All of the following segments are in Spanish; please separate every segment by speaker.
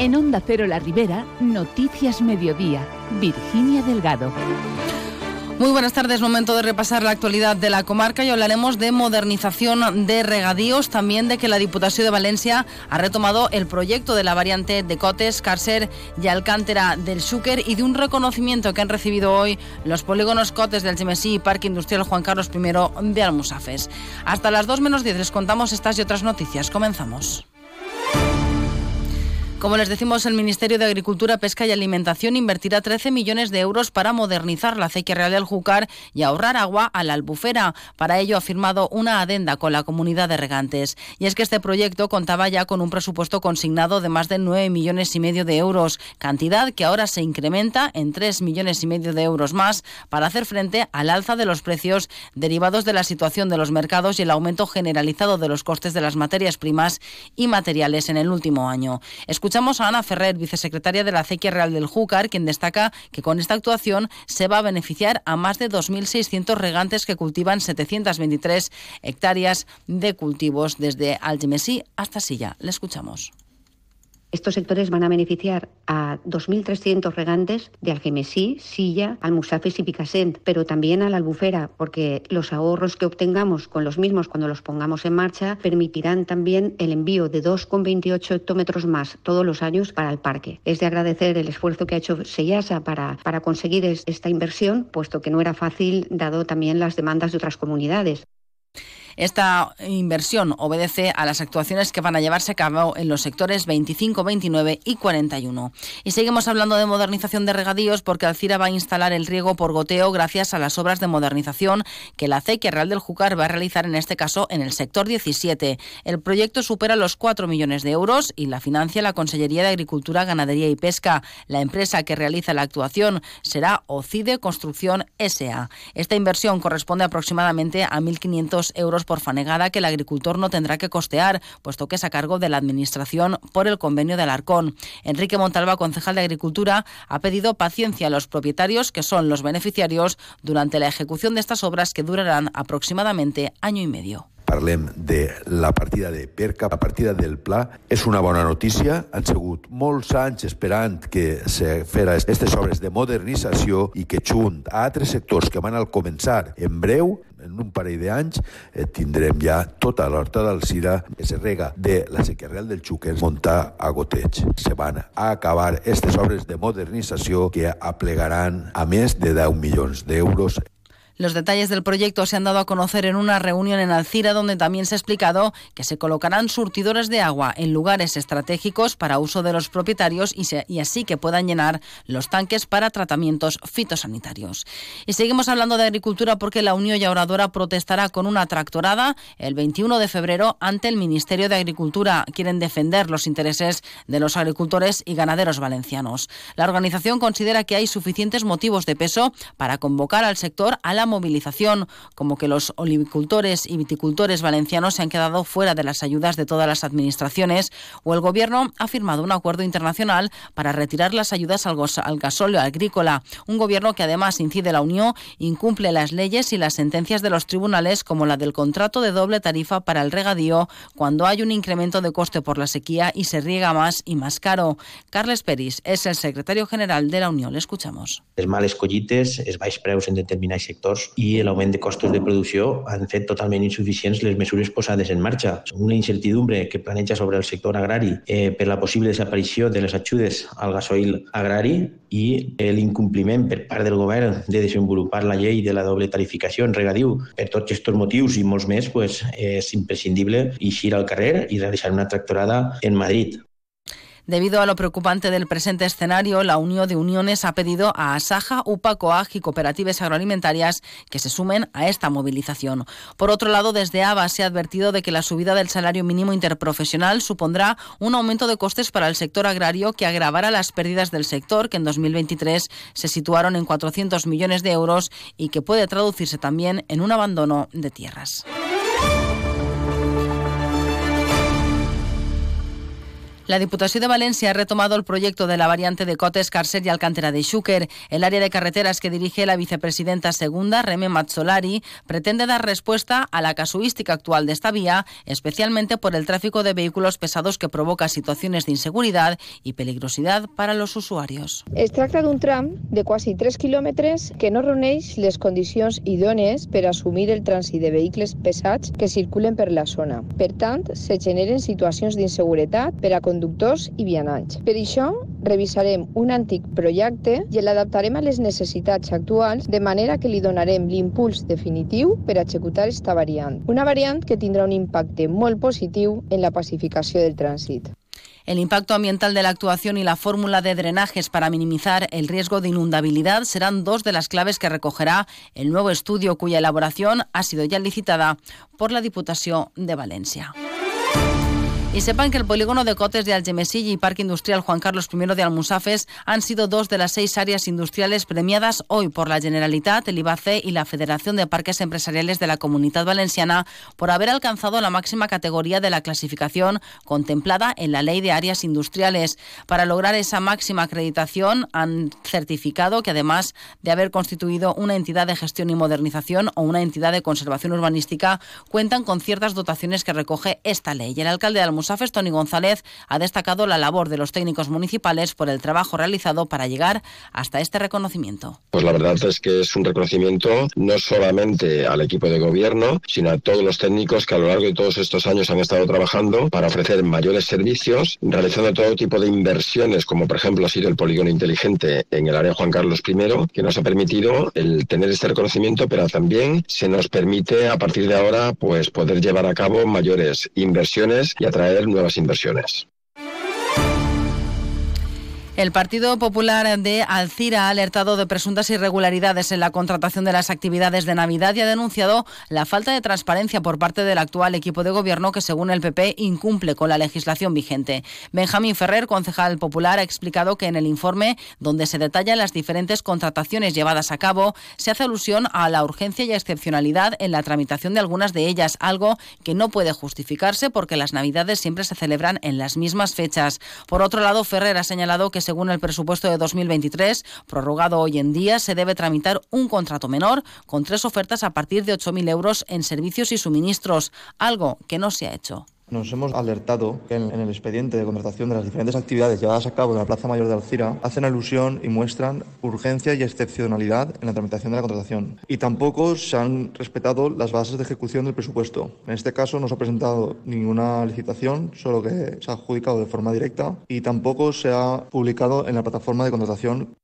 Speaker 1: En Onda Cero La Ribera, Noticias Mediodía, Virginia Delgado.
Speaker 2: Muy buenas tardes, momento de repasar la actualidad de la comarca y hablaremos de modernización de regadíos, también de que la Diputación de Valencia ha retomado el proyecto de la variante de Cotes, Cárcer y Alcántara del Xúquer y de un reconocimiento que han recibido hoy los polígonos Cotes del Gemesí y Parque Industrial Juan Carlos I de Almusafes. Hasta las 2 menos 10 les contamos estas y otras noticias. Comenzamos. Como les decimos, el Ministerio de Agricultura, Pesca y Alimentación invertirá 13 millones de euros para modernizar la acequia real del Júcar y ahorrar agua a la albufera. Para ello ha firmado una adenda con la comunidad de regantes. Y es que este proyecto contaba ya con un presupuesto consignado de más de 9 millones y medio de euros, cantidad que ahora se incrementa en 3 millones y medio de euros más para hacer frente al alza de los precios derivados de la situación de los mercados y el aumento generalizado de los costes de las materias primas y materiales en el último año. Escuchamos a Ana Ferrer, vicesecretaria de la Acequia Real del Júcar, quien destaca que con esta actuación se va a beneficiar a más de 2.600 regantes que cultivan 723 hectáreas de cultivos desde Algemesí hasta Silla. Le escuchamos.
Speaker 3: Estos sectores van a beneficiar a 2.300 regantes de Algemesí, Silla, Almusafes y Picassent, pero también a la Albufera, porque los ahorros que obtengamos con los mismos cuando los pongamos en marcha permitirán también el envío de 2,28 hectómetros más todos los años para el parque. Es de agradecer el esfuerzo que ha hecho Seyasa para, para conseguir esta inversión, puesto que no era fácil dado también las demandas de otras comunidades.
Speaker 2: Esta inversión obedece a las actuaciones que van a llevarse a cabo en los sectores 25, 29 y 41. Y seguimos hablando de modernización de regadíos porque Alcira va a instalar el riego por goteo gracias a las obras de modernización que la acequia Real del Júcar va a realizar en este caso en el sector 17. El proyecto supera los 4 millones de euros y la financia la Consellería de Agricultura, Ganadería y Pesca. La empresa que realiza la actuación será OCIDE Construcción SA. Esta inversión corresponde aproximadamente a 1.500 euros por fanegada que el agricultor no tendrá que costear, puesto que es a cargo de la Administración por el convenio del Arcón. Enrique Montalva, concejal de Agricultura, ha pedido paciencia a los propietarios, que son los beneficiarios, durante la ejecución de estas obras que durarán aproximadamente año y medio.
Speaker 4: parlem de la partida de Perca, la partida del Pla. És una bona notícia. Han sigut molts anys esperant que se fera aquestes obres de modernització i que junt a altres sectors que van al començar en breu, en un parell d'anys, eh, tindrem ja tota l'horta d'Alcira que se rega de la sequia real del Xúquer muntar a goteig. Se van a acabar aquestes obres de modernització que aplegaran a més de 10 milions d'euros
Speaker 2: Los detalles del proyecto se han dado a conocer en una reunión en Alcira donde también se ha explicado que se colocarán surtidores de agua en lugares estratégicos para uso de los propietarios y, así que puedan llenar los tanques para tratamientos fitosanitarios. Y seguimos hablando de agricultura porque la Unión Llauradora protestará con una tractorada el 21 de febrero ante el Ministerio de Agricultura. Quieren defender los intereses de los agricultores y ganaderos valencianos. La organización considera que hay suficientes motivos de peso para convocar al sector a la movilización, como que los olivicultores y viticultores valencianos se han quedado fuera de las ayudas de todas las administraciones, o el Gobierno ha firmado un acuerdo internacional para retirar las ayudas al, al gasóleo agrícola. Un Gobierno que además incide la Unión, incumple las leyes y las sentencias de los tribunales, como la del contrato de doble tarifa para el regadío, cuando hay un incremento de coste por la sequía y se riega más y más caro. Carles Peris es el secretario general de la Unión. Le escuchamos.
Speaker 5: Les males collites, es baix preus en determinats sectors sectors i l'augment de costos de producció han fet totalment insuficients les mesures posades en marxa. Una incertidumbre que planeja sobre el sector agrari eh, per la possible desaparició de les ajudes al gasoil agrari i l'incompliment per part del govern de desenvolupar la llei de la doble tarificació en regadiu. Per tots aquests motius i molts més, pues, és imprescindible eixir al carrer i realitzar una tractorada en Madrid.
Speaker 2: Debido a lo preocupante del presente escenario, la Unión de Uniones ha pedido a Asaja, UPA, COAG y cooperativas agroalimentarias que se sumen a esta movilización. Por otro lado, desde ABA se ha advertido de que la subida del salario mínimo interprofesional supondrá un aumento de costes para el sector agrario que agravará las pérdidas del sector, que en 2023 se situaron en 400 millones de euros y que puede traducirse también en un abandono de tierras. La Diputación de Valencia ha retomado el proyecto de la variante de Cotes, Cárcer y Alcántara de Xúquer. El área de carreteras que dirige la vicepresidenta segunda, Reme Mazzolari, pretende dar respuesta a la casuística actual de esta vía, especialmente por el tráfico de vehículos pesados que provoca situaciones de inseguridad y peligrosidad para los usuarios.
Speaker 6: Es tracta d'un tram de quasi 3 quilòmetres que no reuneix les condicions idònies per assumir el trànsit de vehicles pesats que circulen per la zona. Per tant, se generen situacions d'inseguretat per a conduir conductors i vianants. Per això, revisarem un antic projecte i l'adaptarem a les necessitats actuals de manera que li donarem l'impuls definitiu per executar esta variant. Una variant que tindrà un impacte molt positiu en la pacificació del trànsit.
Speaker 2: El impacto ambiental de la actuación y la fórmula de drenajes para minimizar el riesgo de inundabilidad serán dos de las claves que recogerá el nuevo estudio cuya elaboración ha sido ya licitada por la Diputación de Valencia. Y sepan que el polígono de Cotes de Algemesí y Parque Industrial Juan Carlos I de Almusafes han sido dos de las seis áreas industriales premiadas hoy por la Generalitat, el IBAC y la Federación de Parques Empresariales de la Comunidad Valenciana por haber alcanzado la máxima categoría de la clasificación contemplada en la Ley de Áreas Industriales. Para lograr esa máxima acreditación han certificado que además de haber constituido una entidad de gestión y modernización o una entidad de conservación urbanística, cuentan con ciertas dotaciones que recoge esta ley. El alcalde de Musafes, Tony González, ha destacado la labor de los técnicos municipales por el trabajo realizado para llegar hasta este reconocimiento.
Speaker 7: Pues la verdad es que es un reconocimiento no solamente al equipo de gobierno, sino a todos los técnicos que a lo largo de todos estos años han estado trabajando para ofrecer mayores servicios, realizando todo tipo de inversiones, como por ejemplo ha sido el polígono inteligente en el área Juan Carlos I, que nos ha permitido el tener este reconocimiento, pero también se nos permite a partir de ahora pues poder llevar a cabo mayores inversiones y atraer nuevas inversiones.
Speaker 2: El Partido Popular de Alcira ha alertado de presuntas irregularidades en la contratación de las actividades de Navidad y ha denunciado la falta de transparencia por parte del actual equipo de gobierno que, según el PP, incumple con la legislación vigente. Benjamín Ferrer, concejal popular, ha explicado que en el informe, donde se detallan las diferentes contrataciones llevadas a cabo, se hace alusión a la urgencia y excepcionalidad en la tramitación de algunas de ellas, algo que no puede justificarse porque las Navidades siempre se celebran en las mismas fechas. Por otro lado, Ferrer ha señalado que según el presupuesto de 2023, prorrogado hoy en día, se debe tramitar un contrato menor con tres ofertas a partir de 8.000 euros en servicios y suministros, algo que no se ha hecho.
Speaker 8: Nos hemos alertado que en, el expediente de contratación de las diferentes actividades llevadas a cabo en la Plaza Mayor de Alcira hacen alusión y muestran urgencia y excepcionalidad en la tramitación de la contratación. Y tampoco se han respetado las bases de ejecución del presupuesto. En este caso no se ha presentado ninguna licitación, solo que se ha adjudicado de forma directa y tampoco se ha publicado en la plataforma de contratación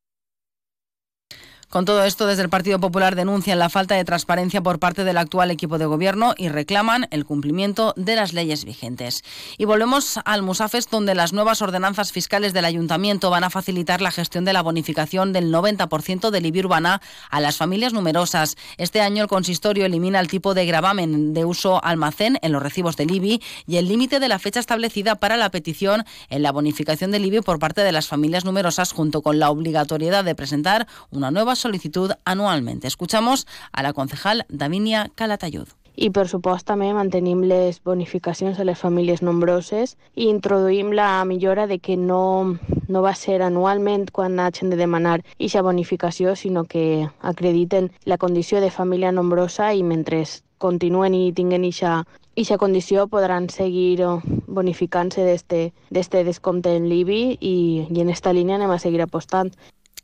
Speaker 2: con todo esto, desde el Partido Popular denuncian la falta de transparencia por parte del actual equipo de gobierno y reclaman el cumplimiento de las leyes vigentes. Y volvemos al Musafes, donde las nuevas ordenanzas fiscales del ayuntamiento van a facilitar la gestión de la bonificación del 90% del IBI urbana a las familias numerosas. Este año el consistorio elimina el tipo de gravamen de uso almacén en los recibos del IBI y el límite de la fecha establecida para la petición en la bonificación del IBI por parte de las familias numerosas, junto con la obligatoriedad de presentar una nueva solicitud anualmente. Escuchamos a la concejal Davinia Calatayud.
Speaker 9: i per supost també mantenim les bonificacions a les famílies nombroses i introduïm la millora de que no, no va ser anualment quan hagin de demanar aquesta bonificació, sinó que acrediten la condició de família nombrosa i mentre continuen i tinguen aquesta condició podran seguir bonificant-se d'este descompte en l'IBI i, i en esta línia anem a seguir apostant.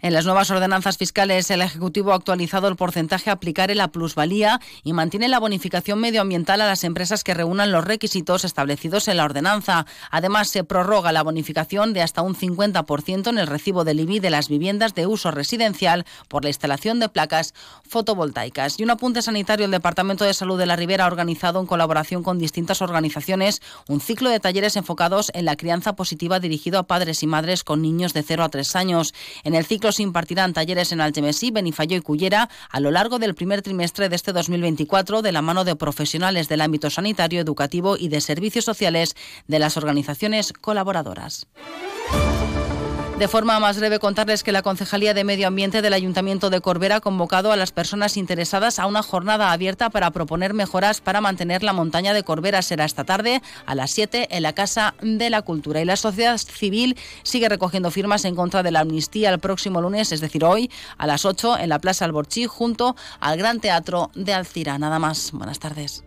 Speaker 2: En las nuevas ordenanzas fiscales, el Ejecutivo ha actualizado el porcentaje a aplicar en la plusvalía y mantiene la bonificación medioambiental a las empresas que reúnan los requisitos establecidos en la ordenanza. Además, se prorroga la bonificación de hasta un 50% en el recibo del IBI de las viviendas de uso residencial por la instalación de placas fotovoltaicas. Y un apunte sanitario, el Departamento de Salud de la Ribera ha organizado en colaboración con distintas organizaciones un ciclo de talleres enfocados en la crianza positiva dirigido a padres y madres con niños de 0 a 3 años. En el ciclo impartirán talleres en Algemesí, Benifayó y Cullera a lo largo del primer trimestre de este 2024 de la mano de profesionales del ámbito sanitario, educativo y de servicios sociales de las organizaciones colaboradoras. De forma más breve, contarles que la Concejalía de Medio Ambiente del Ayuntamiento de Corbera ha convocado a las personas interesadas a una jornada abierta para proponer mejoras para mantener la montaña de Corbera. Será esta tarde a las 7 en la Casa de la Cultura. Y la sociedad civil sigue recogiendo firmas en contra de la amnistía el próximo lunes, es decir, hoy, a las 8 en la Plaza Alborchí, junto al Gran Teatro de Alcira. Nada más. Buenas tardes.